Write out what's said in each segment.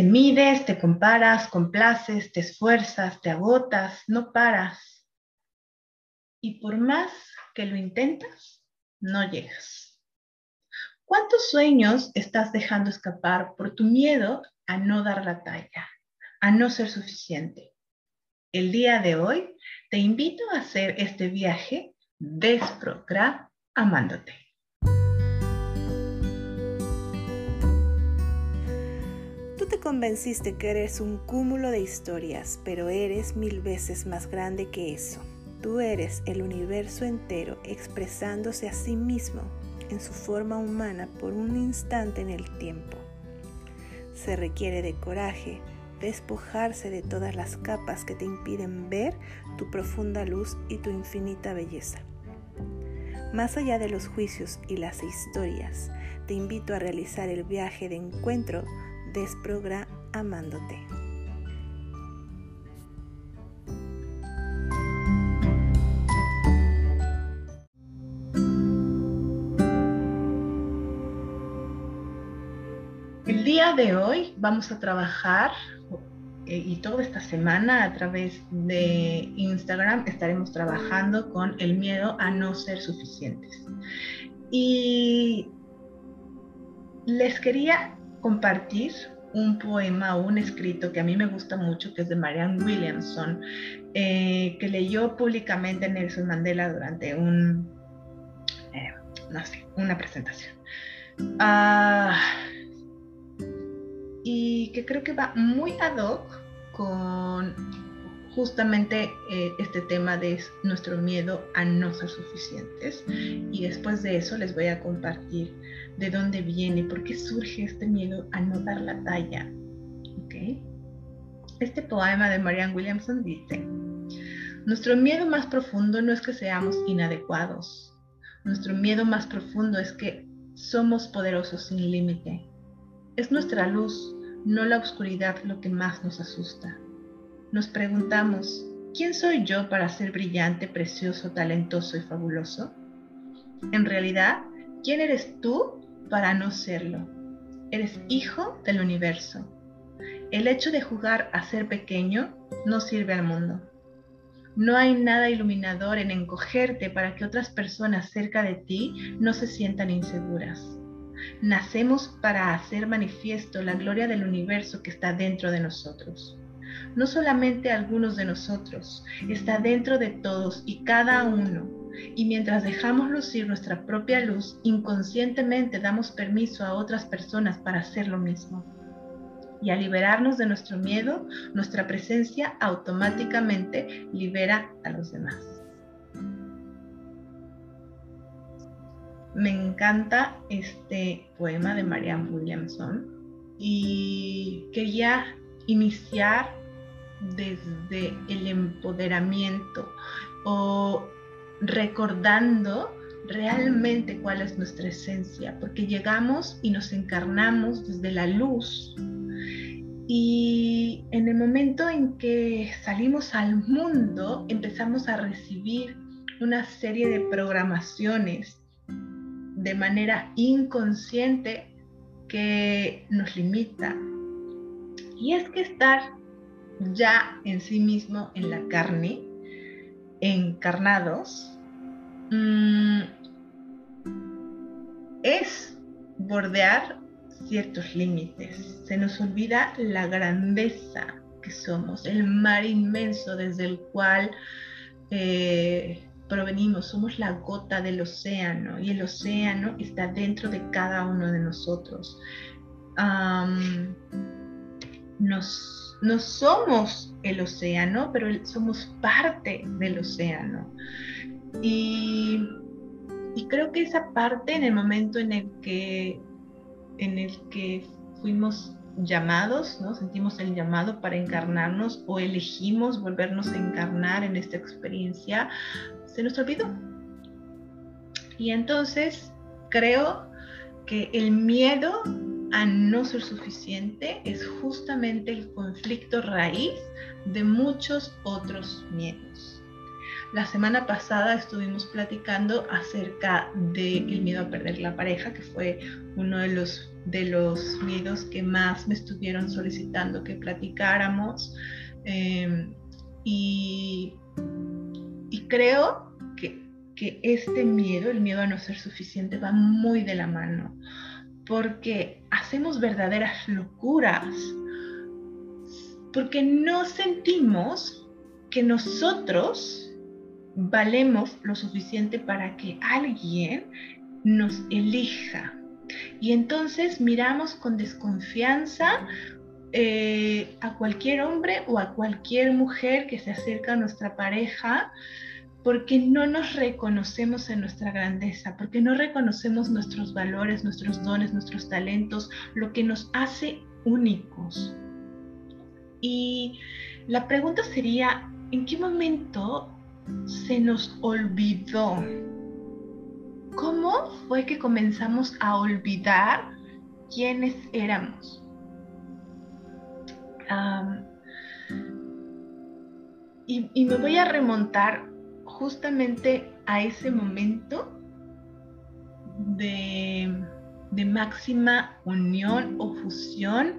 Te mides, te comparas, complaces, te esfuerzas, te agotas, no paras. Y por más que lo intentas, no llegas. ¿Cuántos sueños estás dejando escapar por tu miedo a no dar la talla, a no ser suficiente? El día de hoy te invito a hacer este viaje amándote. Convenciste que eres un cúmulo de historias, pero eres mil veces más grande que eso. Tú eres el universo entero expresándose a sí mismo en su forma humana por un instante en el tiempo. Se requiere de coraje, despojarse de todas las capas que te impiden ver tu profunda luz y tu infinita belleza. Más allá de los juicios y las historias, te invito a realizar el viaje de encuentro desprogramándote. El día de hoy vamos a trabajar eh, y toda esta semana a través de Instagram estaremos trabajando con el miedo a no ser suficientes. Y les quería compartir un poema o un escrito que a mí me gusta mucho, que es de Marianne Williamson, eh, que leyó públicamente Nelson Mandela durante un, eh, no sé, una presentación. Ah, y que creo que va muy ad hoc con justamente eh, este tema de nuestro miedo a no ser suficientes. Y después de eso les voy a compartir de dónde viene, por qué surge este miedo a no dar la talla. ¿Okay? Este poema de Marianne Williamson dice, nuestro miedo más profundo no es que seamos inadecuados, nuestro miedo más profundo es que somos poderosos sin límite. Es nuestra luz, no la oscuridad lo que más nos asusta. Nos preguntamos, ¿quién soy yo para ser brillante, precioso, talentoso y fabuloso? En realidad, ¿quién eres tú para no serlo? Eres hijo del universo. El hecho de jugar a ser pequeño no sirve al mundo. No hay nada iluminador en encogerte para que otras personas cerca de ti no se sientan inseguras. Nacemos para hacer manifiesto la gloria del universo que está dentro de nosotros. No solamente algunos de nosotros, está dentro de todos y cada uno. Y mientras dejamos lucir nuestra propia luz, inconscientemente damos permiso a otras personas para hacer lo mismo. Y al liberarnos de nuestro miedo, nuestra presencia automáticamente libera a los demás. Me encanta este poema de Marianne Williamson y quería iniciar desde el empoderamiento o recordando realmente cuál es nuestra esencia, porque llegamos y nos encarnamos desde la luz. Y en el momento en que salimos al mundo, empezamos a recibir una serie de programaciones de manera inconsciente que nos limita. Y es que estar ya en sí mismo en la carne, encarnados, mm, es bordear ciertos límites. Se nos olvida la grandeza que somos, el mar inmenso desde el cual eh, provenimos, somos la gota del océano y el océano está dentro de cada uno de nosotros. nos, no somos el océano, pero somos parte del océano. Y, y, creo que esa parte en el momento en el que, en el que fuimos llamados, ¿no? sentimos el llamado para encarnarnos o elegimos volvernos a encarnar en esta experiencia, se nos olvidó. Y entonces creo que el miedo a no ser suficiente es justamente el conflicto raíz de muchos otros miedos. La semana pasada estuvimos platicando acerca del miedo a perder la pareja, que fue uno de los, de los miedos que más me estuvieron solicitando que platicáramos. Em, y, y, creo que, que este miedo, el miedo a no ser suficiente, va muy de la mano, porque hacemos verdaderas locuras porque no sentimos que nosotros valemos lo suficiente para que alguien nos elija. Y entonces miramos con desconfianza eh, a cualquier hombre o a cualquier mujer que se acerca a nuestra pareja porque no nos reconocemos en nuestra grandeza, porque no reconocemos nuestros valores, nuestros dones, nuestros talentos, lo que nos hace únicos. Y la pregunta sería, ¿en qué momento se nos olvidó? ¿Cómo fue que comenzamos a olvidar quiénes éramos? y, me voy a remontar justamente a ese momento de, máxima unión o fusión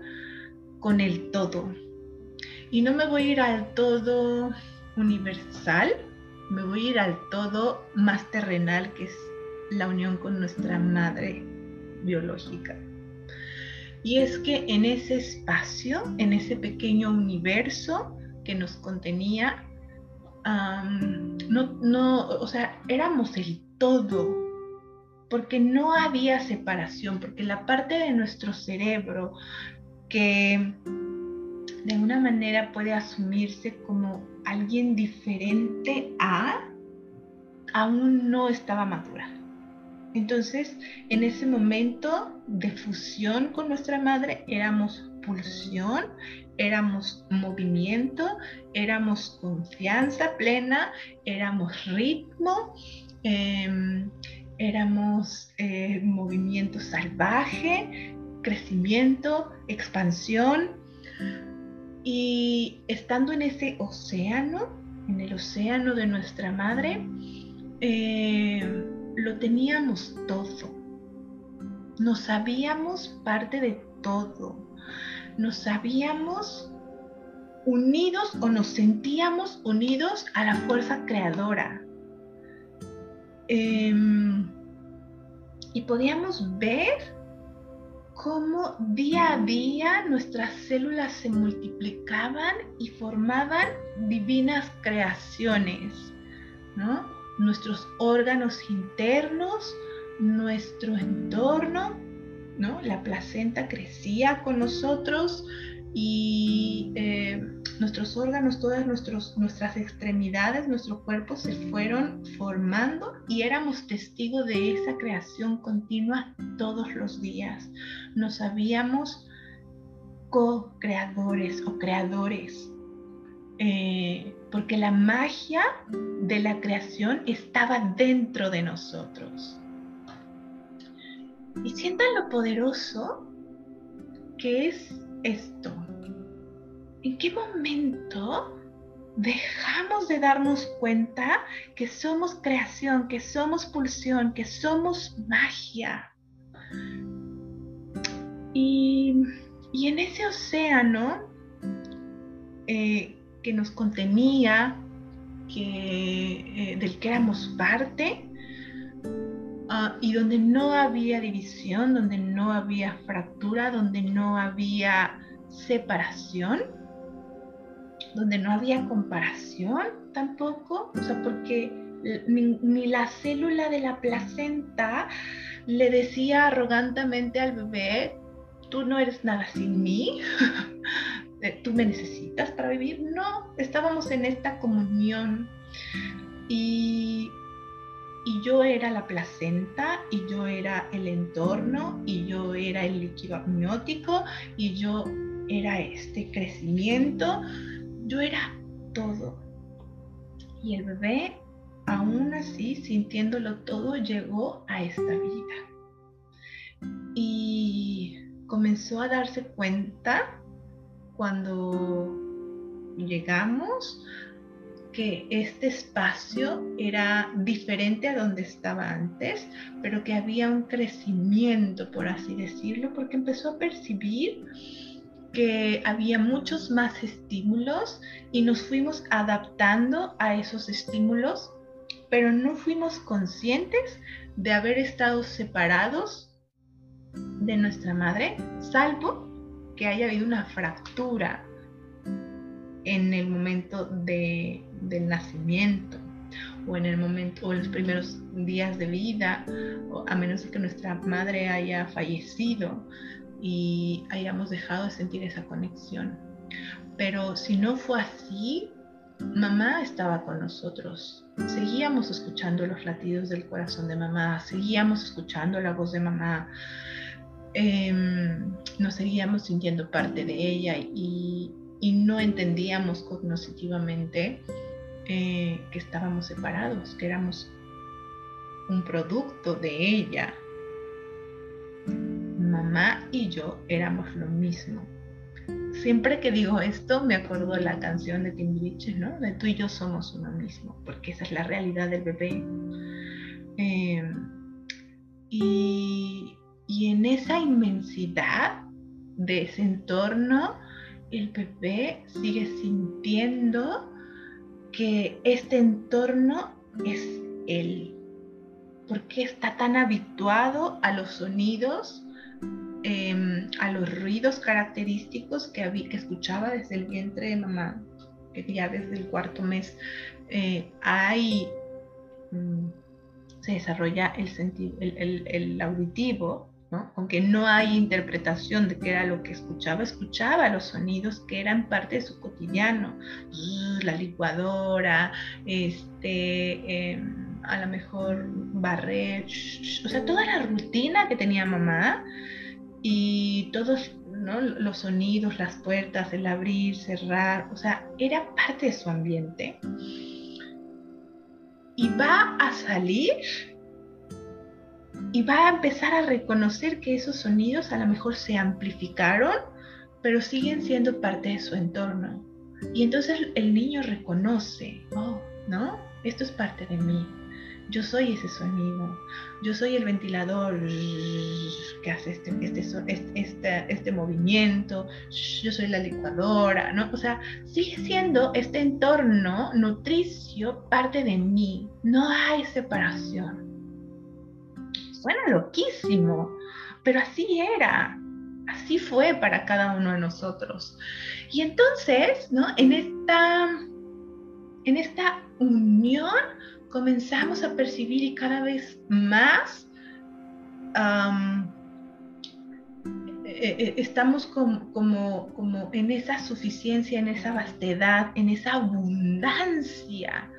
con el todo y no me voy a ir al todo universal, me voy a ir al todo más terrenal, que es la unión con nuestra madre biológica. Y es que en ese espacio, en ese pequeño universo que nos contenía, no, no, o sea, éramos el todo, porque no había separación, porque la parte de nuestro cerebro que de una manera puede asumirse como alguien diferente a, aún no estaba madura. Entonces, en ese momento de fusión con nuestra madre, éramos pulsión, éramos movimiento, éramos confianza plena, éramos ritmo, em, éramos eh, movimiento salvaje, crecimiento, expansión, y estando en ese océano, en el océano de nuestra madre, eh, lo teníamos todo. Nos sabíamos parte de todo. Nos sabíamos unidos o nos sentíamos unidos a la fuerza creadora. Em, y podíamos ver cómo día a día nuestras células se multiplicaban y formaban divinas creaciones, ¿no? Nuestros órganos internos, nuestro entorno, ¿no? La placenta crecía con nosotros, y eh, nuestros órganos, todas nuestros, nuestras extremidades, nuestro cuerpo se fueron formando y éramos testigos de esa creación continua todos los días. Nos sabíamos co-creadores o creadores, eh, porque la magia de la creación estaba dentro de nosotros. Y sientan lo poderoso que es esto? ¿En qué momento dejamos de darnos cuenta que somos creación, que somos pulsión, que somos magia? Y, en ese océano eh, que nos contenía, que, eh, del que éramos parte, ah, y donde no había división, donde no había fractura, donde no había separación, donde no había comparación tampoco, o sea, porque ni, la célula de la placenta le decía arrogantemente al bebé, tú no eres nada sin mí, eh, tú me necesitas para vivir. No, estábamos en esta comunión y, y yo era la placenta y yo era el entorno y yo era el líquido amniótico y yo era este crecimiento, yo era todo. Y el bebé, aún así, sintiéndolo todo, llegó a esta vida. Y comenzó a darse cuenta cuando llegamos que este espacio era diferente a donde estaba antes, pero que había un crecimiento, por así decirlo, porque empezó a percibir que había muchos más estímulos y nos fuimos adaptando a esos estímulos, pero no fuimos conscientes de haber estado separados de nuestra madre, salvo que haya habido una fractura en el momento de, del nacimiento o en el momento o en los primeros días de vida, o a menos que nuestra madre haya fallecido y hayamos dejado de sentir esa conexión. Pero si no fue así, mamá estaba con nosotros. Seguíamos escuchando los latidos del corazón de mamá, seguíamos escuchando la voz de mamá, em, nos seguíamos sintiendo parte de ella y, y no entendíamos cognitivamente eh, que estábamos separados, que éramos un producto de ella. Mamá y yo éramos lo mismo. Siempre que digo esto me acuerdo la canción de Timbiriche, ¿no? De tú y yo somos uno mismo, porque esa es la realidad del bebé. Em, y, y en esa inmensidad de ese entorno, el bebé sigue sintiendo este entorno es él. Porque está tan habituado a los sonidos, em, a los ruidos característicos que escuchaba desde el vientre de mamá, que ya desde el cuarto mes eh, hay, mm, se desarrolla el, sentido, el auditivo, aunque no hay interpretación de qué era lo que escuchaba, escuchaba los sonidos que eran parte de su cotidiano, la licuadora, este, em, a lo mejor barrer, o sea, toda la rutina que tenía mamá y todos los sonidos, las puertas, el abrir, cerrar, o sea, era parte de su ambiente. Y va a salir y va a empezar a reconocer que esos sonidos a lo mejor se amplificaron, pero siguen siendo parte de su entorno. Y entonces el niño reconoce, oh, ¿no? Esto es parte de mí. Yo soy ese sonido. Yo soy el ventilador que hace este, este, este, este, movimiento. Yo soy la licuadora, ¿no? O sea, sigue siendo este entorno nutricio parte de mí. No hay separación suena loquísimo, pero así era, así fue para cada uno de nosotros. Y entonces, ¿no? En esta, en esta unión comenzamos a percibir y cada vez más eh, eh, estamos como, como, como en esa suficiencia, en esa vastedad, en esa abundancia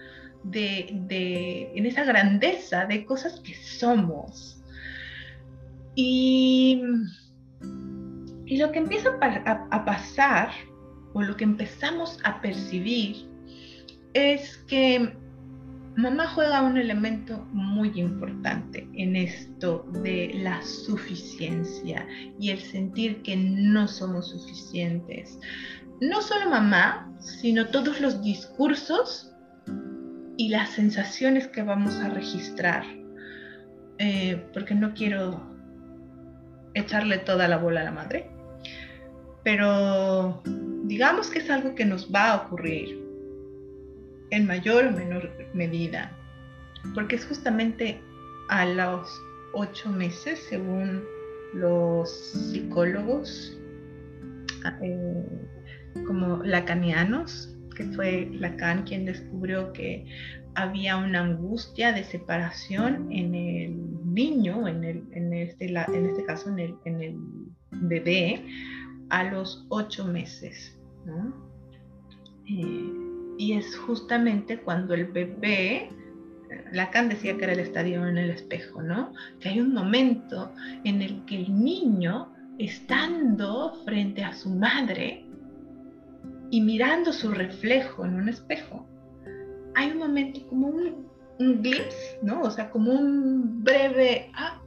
de, en esa grandeza de cosas que somos. Y, y lo que empieza a, pasar, o lo que empezamos a percibir, es que mamá juega un elemento muy importante en esto de la suficiencia y el sentir que no somos suficientes. No solo mamá, sino todos los discursos y las sensaciones que vamos a registrar, eh, porque no quiero echarle toda la bola a la madre, pero digamos que es algo que nos va a ocurrir en mayor o menor medida, porque es justamente a los ocho meses, según los psicólogos eh, como lacanianos, que fue Lacan quien descubrió que había una angustia de separación en el niño, en, el, en, este, en este caso en el, en el, bebé, a los ocho meses. Eh, y es justamente cuando el bebé, Lacan decía que era el estadio en el espejo, ¿no? Que hay un momento en el que el niño, estando frente a su madre, y mirando su reflejo en un espejo, hay un momento como un, un glimpse, ¿no? O sea, como un breve, ah,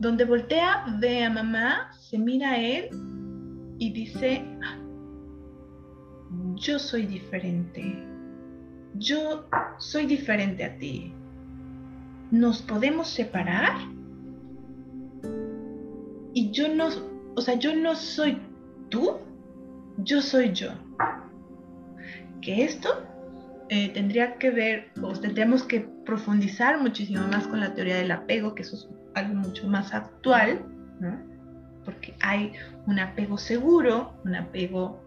donde voltea, ve a mamá, se mira a él y dice, ah, yo soy diferente, yo soy diferente a ti. ¿Nos podemos separar? Y yo no, o sea, yo no soy tú, yo soy yo. Que esto eh, tendría que ver, o tendríamos que profundizar muchísimo más con la teoría del apego, que eso es algo mucho más actual, ¿no? porque hay un apego seguro, un apego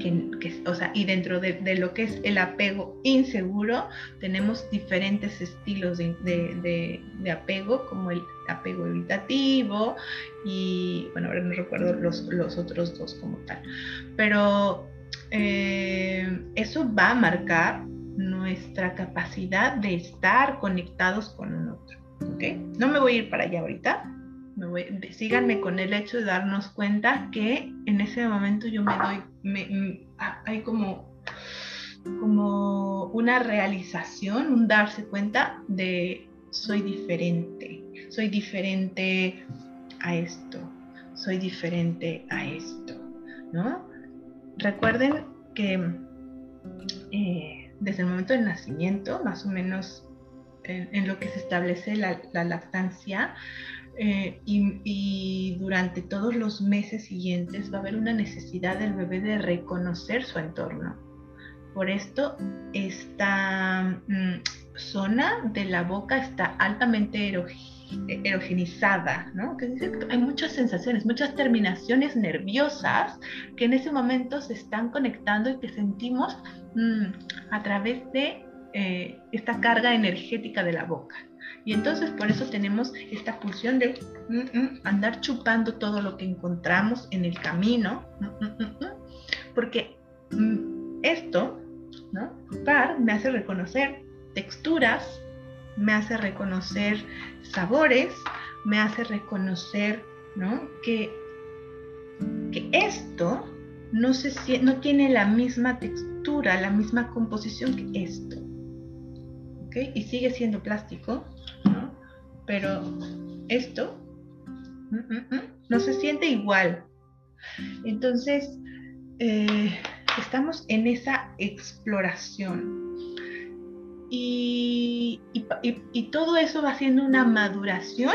que, o sea, y dentro de, lo que es el apego inseguro, tenemos diferentes estilos de, apego, como el apego evitativo y, bueno, ahora no recuerdo los, los otros dos como tal, pero eh, eso va a marcar nuestra capacidad de estar conectados con un otro. No me voy a ir para allá ahorita, síganme con el hecho de darnos cuenta que en ese momento yo me doy, hay como, como una realización, un darse cuenta de soy diferente, soy diferente a esto, soy diferente a esto, ¿no? Recuerden que eh, desde el momento del nacimiento, más o menos en, lo que se establece la, la lactancia, eh, y, durante todos los meses siguientes va a haber una necesidad del bebé de reconocer su entorno. Por esto, esta mm, zona de la boca está altamente erogenizada, ¿no? Que hay muchas sensaciones, muchas terminaciones nerviosas que en ese momento se están conectando y que sentimos mm, a través de eh, esta carga energética de la boca. Y entonces por eso tenemos esta pulsión de mm, mm, andar chupando todo lo que encontramos en el camino, porque esto, ¿no? Chupar me hace reconocer texturas, me hace reconocer sabores, me hace reconocer, ¿no? Que, que esto no, no tiene la misma textura, la misma composición que esto. Y sigue siendo plástico, pero esto mm, mm, mm, no se siente igual. Entonces, eh, estamos en esa exploración. Y, todo eso va haciendo una maduración,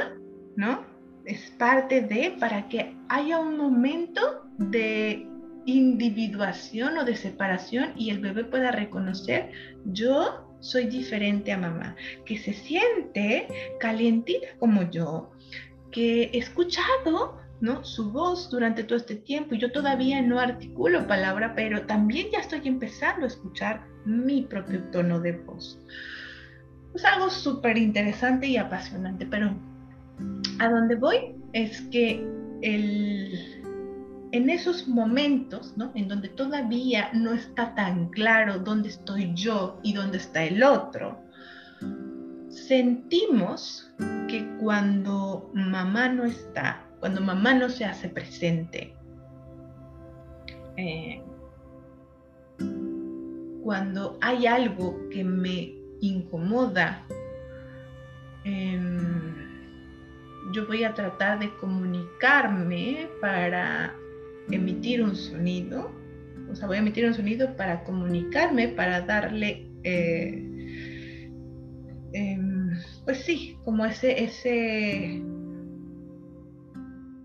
¿no? Es parte de para que haya un momento de individuación o de separación y el bebé pueda reconocer, yo soy diferente a mamá, que se siente calientita como yo, que he escuchado ¿no? su voz durante todo este tiempo y yo todavía no articulo palabra, pero también ya estoy empezando a escuchar mi propio tono de voz. Es algo súper interesante y apasionante, pero a donde voy es que el en esos momentos, ¿no? En donde todavía no está tan claro dónde estoy yo y dónde está el otro, sentimos que cuando mamá no está, cuando mamá no se hace presente, eh, cuando hay algo que me incomoda, em, yo voy a tratar de comunicarme para emitir un sonido, o sea, voy a emitir un sonido para comunicarme, para darle, eh, em, pues sí, como ese, ese,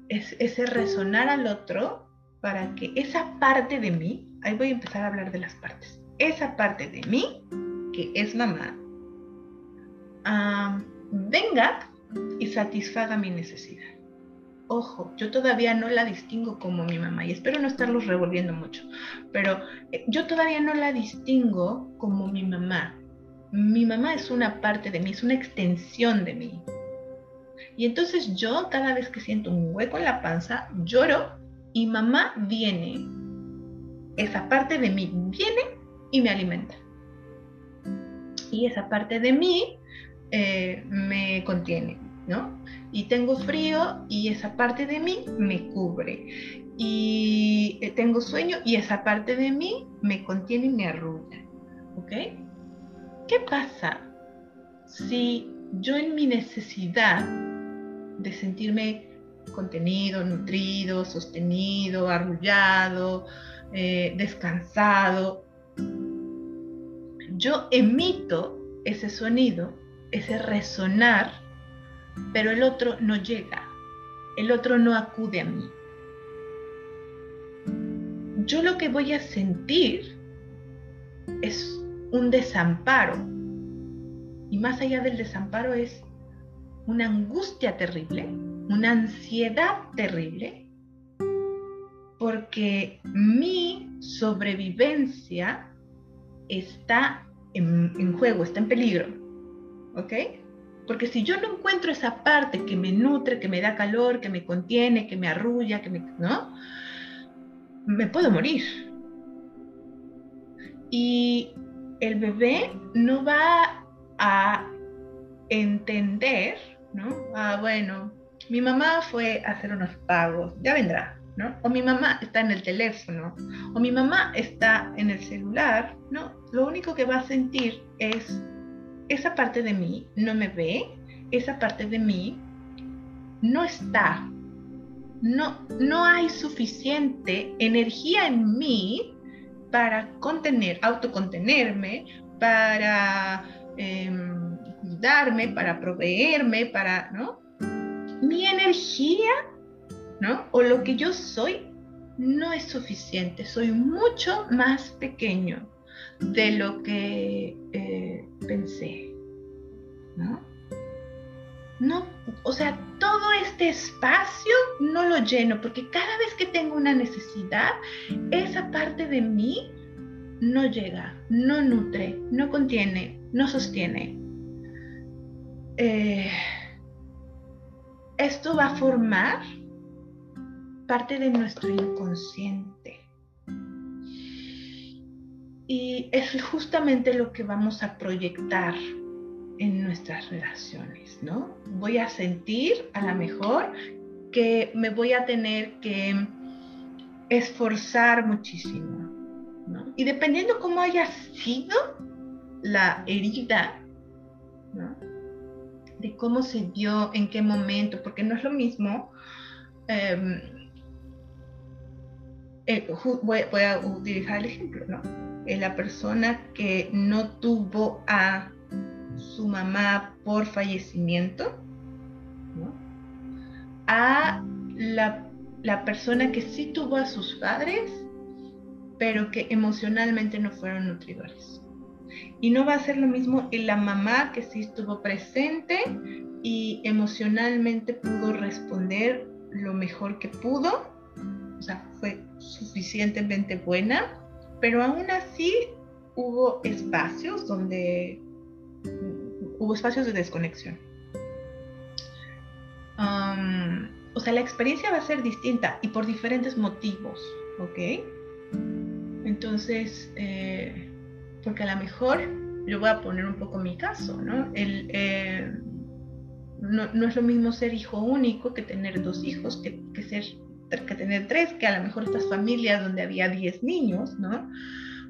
ese resonar al otro, para que esa parte de mí, ahí voy a empezar a hablar de las partes, esa parte de mí, que es mamá, venga y satisfaga mi necesidad ojo, yo todavía no la distingo como mi mamá y espero no estarlos revolviendo mucho, pero eh, yo todavía no la distingo como mi mamá. Mi mamá es una parte de mí, es una extensión de mí. Y entonces yo cada vez que siento un hueco en la panza, lloro y mamá viene. Esa parte de mí viene y me alimenta. Y esa parte de mí eh, me contiene, ¿no? y tengo frío y esa parte de mí me cubre. Y eh, tengo sueño y esa parte de mí me contiene y me arrulla. ¿Ok? ¿Qué pasa si yo en mi necesidad de sentirme contenido, nutrido, sostenido, arrullado, eh, descansado, yo emito ese sonido, ese resonar, pero el otro no llega, el otro no acude a mí. Yo lo que voy a sentir es un desamparo. Y más allá del desamparo es una angustia terrible, una ansiedad terrible, porque mi sobrevivencia está en, juego, está en peligro. ¿Ok? Porque si yo no encuentro esa parte que me nutre, que me da calor, que me contiene, que me arrulla, que me, ¿no? Me puedo morir. Y el bebé no va a entender, ¿no? Ah, bueno, mi mamá fue a hacer unos pagos, ya vendrá, ¿no? O mi mamá está en el teléfono, o mi mamá está en el celular, ¿no? Lo único que va a sentir es esa parte de mí no me ve, esa parte de mí no está. No, no hay suficiente energía en mí para contener, autocontenerme, para cuidarme, para proveerme, para, ¿no? Mi energía, ¿no? O lo que yo soy no es suficiente, soy mucho más pequeño de lo que eh, pensé, ¿no? No, o sea, todo este espacio no lo lleno, porque cada vez que tengo una necesidad, esa parte de mí no llega, no nutre, no contiene, no sostiene. Eh, esto va a formar parte de nuestro inconsciente. Y es justamente lo que vamos a proyectar en nuestras relaciones, ¿no? Voy a sentir a lo mejor que me voy a tener que esforzar muchísimo, ¿no? Y dependiendo cómo haya sido la herida, ¿no? De cómo se dio, en qué momento, porque no es lo mismo. Em, eh, voy, voy, a utilizar el ejemplo, ¿no? la persona que no tuvo a su mamá por fallecimiento, a la, la, persona que sí tuvo a sus padres, pero que emocionalmente no fueron nutridores. Y no va a ser lo mismo en la mamá que sí estuvo presente y emocionalmente pudo responder lo mejor que pudo, o sea, fue suficientemente buena, pero aún así hubo espacios donde hubo espacios de desconexión. o sea, la experiencia va a ser distinta y por diferentes motivos, ¿ok? Entonces, eh, porque a lo mejor yo voy a poner un poco mi caso, ¿no? El, eh, no, es lo mismo ser hijo único que tener dos hijos, que, que, ser, que tener tres, que a lo mejor estas familias donde había diez niños, ¿no?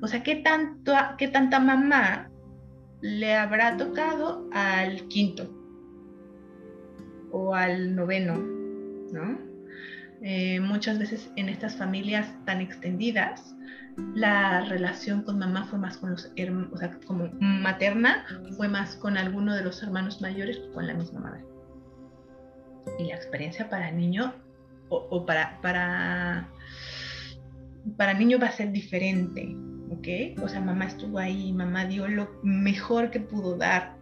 O sea, ¿qué, tanto, qué tanta mamá le habrá tocado al quinto o al noveno, ¿no? Eh, muchas veces en estas familias tan extendidas, la relación con mamá fue más con los o sea, como materna, fue más con alguno de los hermanos mayores que con la misma madre. Y la experiencia para el niño o, para, para, para niño va a ser diferente, ¿ok? O sea, mamá estuvo ahí, mamá dio lo mejor que pudo dar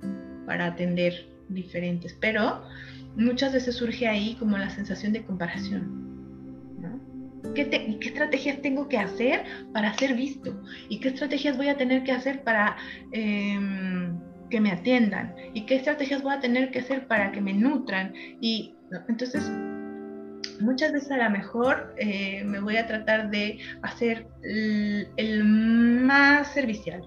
para atender diferentes, pero muchas veces surge ahí como la sensación de comparación. ¿no? ¿Qué, ¿Qué, estrategias tengo que hacer para ser visto? ¿Y qué estrategias voy a tener que hacer para em, que me atiendan? ¿Y qué estrategias voy a tener que hacer para que me nutran? Y entonces muchas veces a lo mejor eh, me voy a tratar de hacer el, más servicial,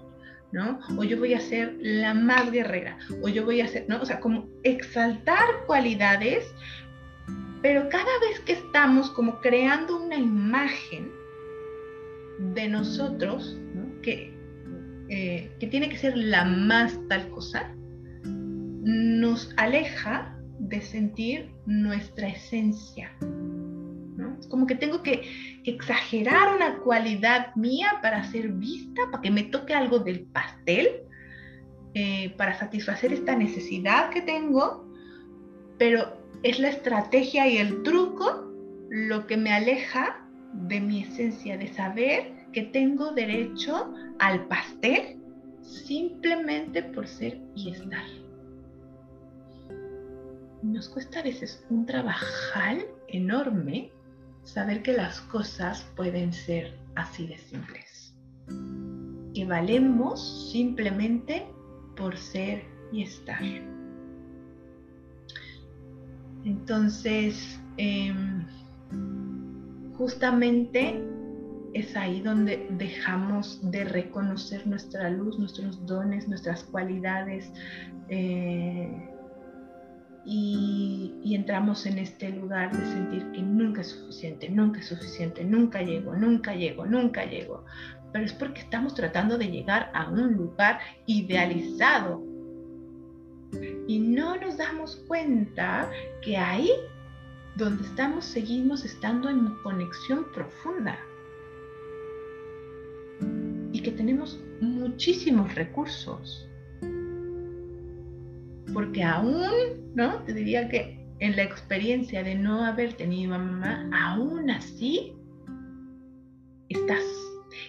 ¿no? O yo voy a ser la más guerrera, o yo voy a ser, ¿no? O sea, como exaltar cualidades, pero cada vez que estamos como creando una imagen de nosotros, ¿no? que, eh, que tiene que ser la más tal cosa, nos aleja de sentir nuestra esencia, como que tengo que exagerar una cualidad mía para ser vista, para que me toque algo del pastel, eh, para satisfacer esta necesidad que tengo, pero es la estrategia y el truco lo que me aleja de mi esencia, de saber que tengo derecho al pastel simplemente por ser y estar. Nos cuesta a veces un trabajal enorme saber que las cosas pueden ser así de simples. Que valemos simplemente por ser y estar. Entonces, em, justamente es ahí donde dejamos de reconocer nuestra luz, nuestros dones, nuestras cualidades eh, y, y, entramos en este lugar de sentir que nunca es suficiente, nunca es suficiente, nunca llego, nunca llego, nunca llego. Pero es porque estamos tratando de llegar a un lugar idealizado y no nos damos cuenta que ahí donde estamos seguimos estando en conexión profunda y que tenemos muchísimos recursos. Porque aún, ¿no? Te diría que en la experiencia de no haber tenido a mamá, aún así estás.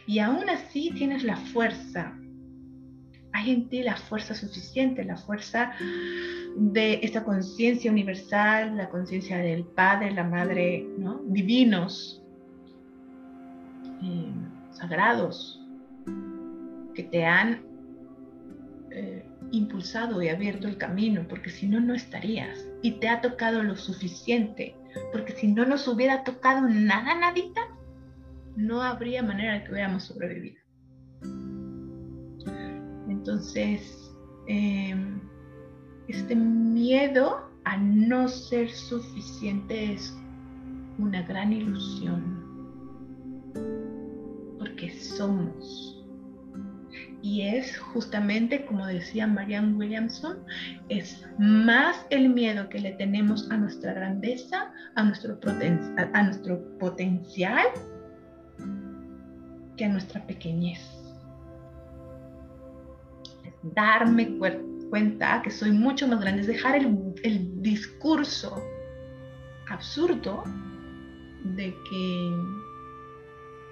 Y aún así tienes la fuerza. Hay en ti la fuerza suficiente, la fuerza de esta conciencia universal, la conciencia del Padre, la Madre, ¿no? divinos, eh, sagrados, que te han eh, impulsado y abierto el camino, porque si no, no estarías. Y te ha tocado lo suficiente, porque si no nos hubiera tocado nada, nadita, no habría manera de que hubiéramos sobrevivido. Entonces, eh, este miedo a no ser suficiente es una gran ilusión, porque somos. Y es justamente, como decía Marianne Williamson, es más el miedo que le tenemos a nuestra grandeza, a nuestro, potencial, que a nuestra pequeñez. Darme cuenta que soy mucho más grande, es dejar el, discurso absurdo de que,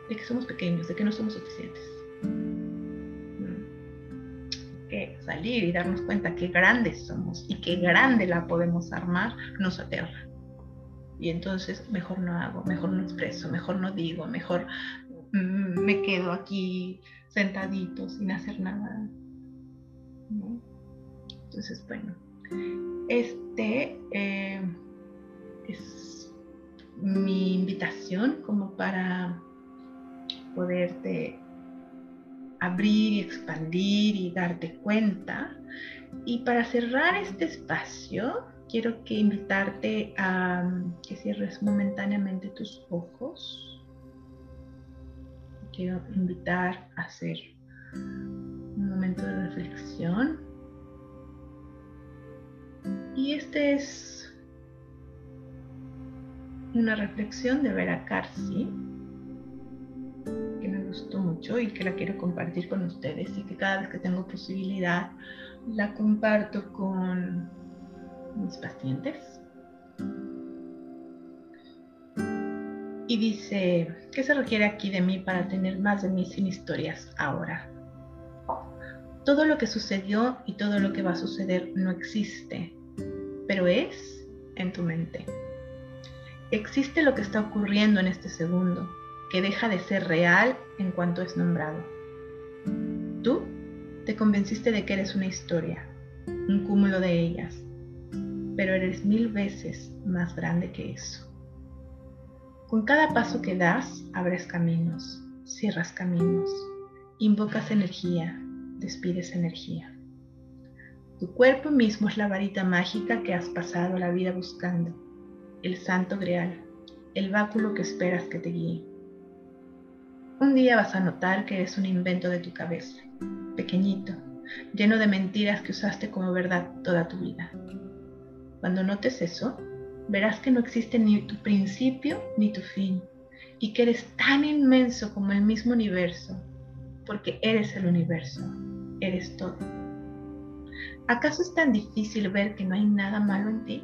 de que somos pequeños, de que no somos suficientes. Salir y darnos cuenta que grandes somos y que grande la podemos armar nos aterra. Y entonces mejor no hago, mejor no expreso, mejor no digo, mejor mm, me quedo aquí sentadito sin hacer nada. Entonces, bueno, este eh, es mi invitación como para poderte abrir y expandir y darte cuenta. Y para cerrar este espacio, quiero que invitarte a que cierres momentáneamente tus ojos. Quiero invitar a hacer un momento de reflexión y este es una reflexión de Vera Carsi que gustó mucho y que la quiero compartir con ustedes y que cada vez que tengo posibilidad la comparto con mis pacientes. Y dice, ¿qué se requiere aquí de mí para tener más de mí sin historias ahora? Todo lo que sucedió y todo lo que va a suceder no existe pero es en tu mente. Existe lo que está ocurriendo en este segundo, que deja de ser real en cuanto es nombrado. Tú te convenciste de que eres una historia, un cúmulo de ellas, pero eres mil veces más grande que eso. Con cada paso que das, abres caminos, cierras caminos, invocas energía, despides energía. Tu cuerpo mismo es la varita mágica que has pasado la vida buscando, el santo grial, el báculo que esperas que te guíe. Un día vas a notar que eres un invento de tu cabeza, pequeñito, lleno de mentiras que usaste como verdad toda tu vida. Cuando notes eso, verás que no existe ni tu principio ni tu fin, y que eres tan inmenso como el mismo universo, porque eres el universo, eres todo. ¿Acaso es tan difícil ver que no hay nada malo en ti?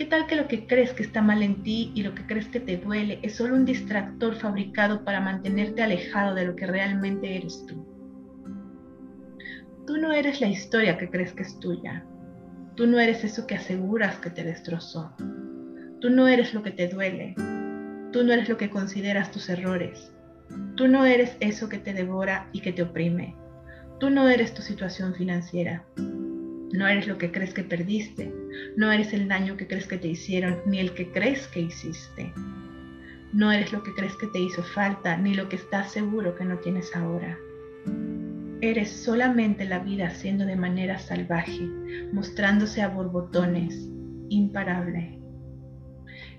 ¿Qué tal que lo que crees que está mal en ti y lo que crees que te duele es solo un distractor fabricado para mantenerte alejado de lo que realmente eres tú? Tú no eres la historia que crees que es tuya. Tú no eres eso que aseguras que te destrozó. Tú no eres lo que te duele. Tú no eres lo que consideras tus errores. Tú no eres eso que te devora y que te oprime. Tú no eres tu situación financiera. No eres lo que crees que perdiste. No eres el daño que crees que te hicieron, ni el que crees que hiciste. No eres lo que crees que te hizo falta, ni lo que estás seguro que no tienes ahora. Eres solamente la vida siendo de manera salvaje, mostrándose a borbotones, imparable.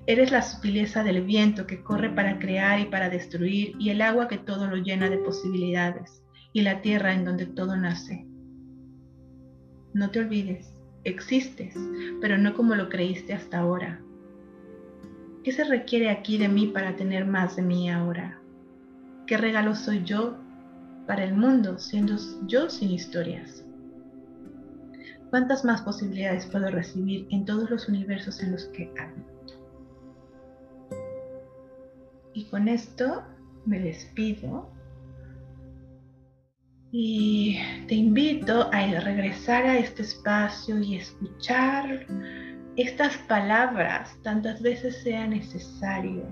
Eres la sutileza del viento que corre para crear y para destruir, y el agua que todo lo llena de posibilidades, y la tierra en donde todo nace. No te olvides, existes, pero no como lo creíste hasta ahora. ¿Qué se requiere aquí de mí para tener más de mí ahora? ¿Qué regalo soy yo para el mundo siendo yo sin historias? ¿Cuántas más posibilidades puedo recibir en todos los universos en los que habito? Y con esto me despido y te invito a regresar a este espacio y escuchar estas palabras tantas veces sea necesario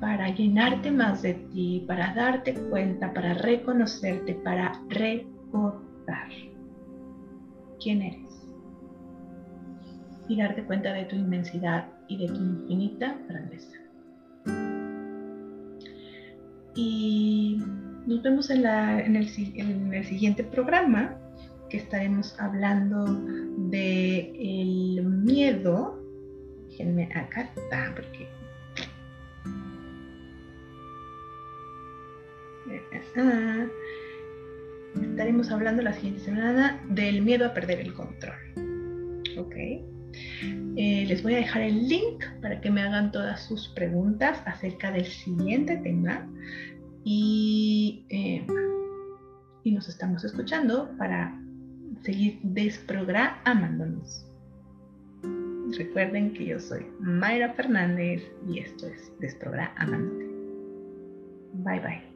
para llenarte más de ti, para darte cuenta, para reconocerte, para recordar quién eres y darte cuenta de tu inmensidad y de tu infinita grandeza. Y nos vemos en, el, siguiente programa que estaremos hablando de el miedo. Déjenme acá está, porque ah, estaremos hablando la siguiente semana del miedo a perder el control. Ok. Eh, les voy a dejar el link para que me hagan todas sus preguntas acerca del siguiente tema y, eh, y nos estamos escuchando para seguir desprogramándonos. Recuerden que yo soy Mayra Fernández y esto es Desprogramándote. Bye bye.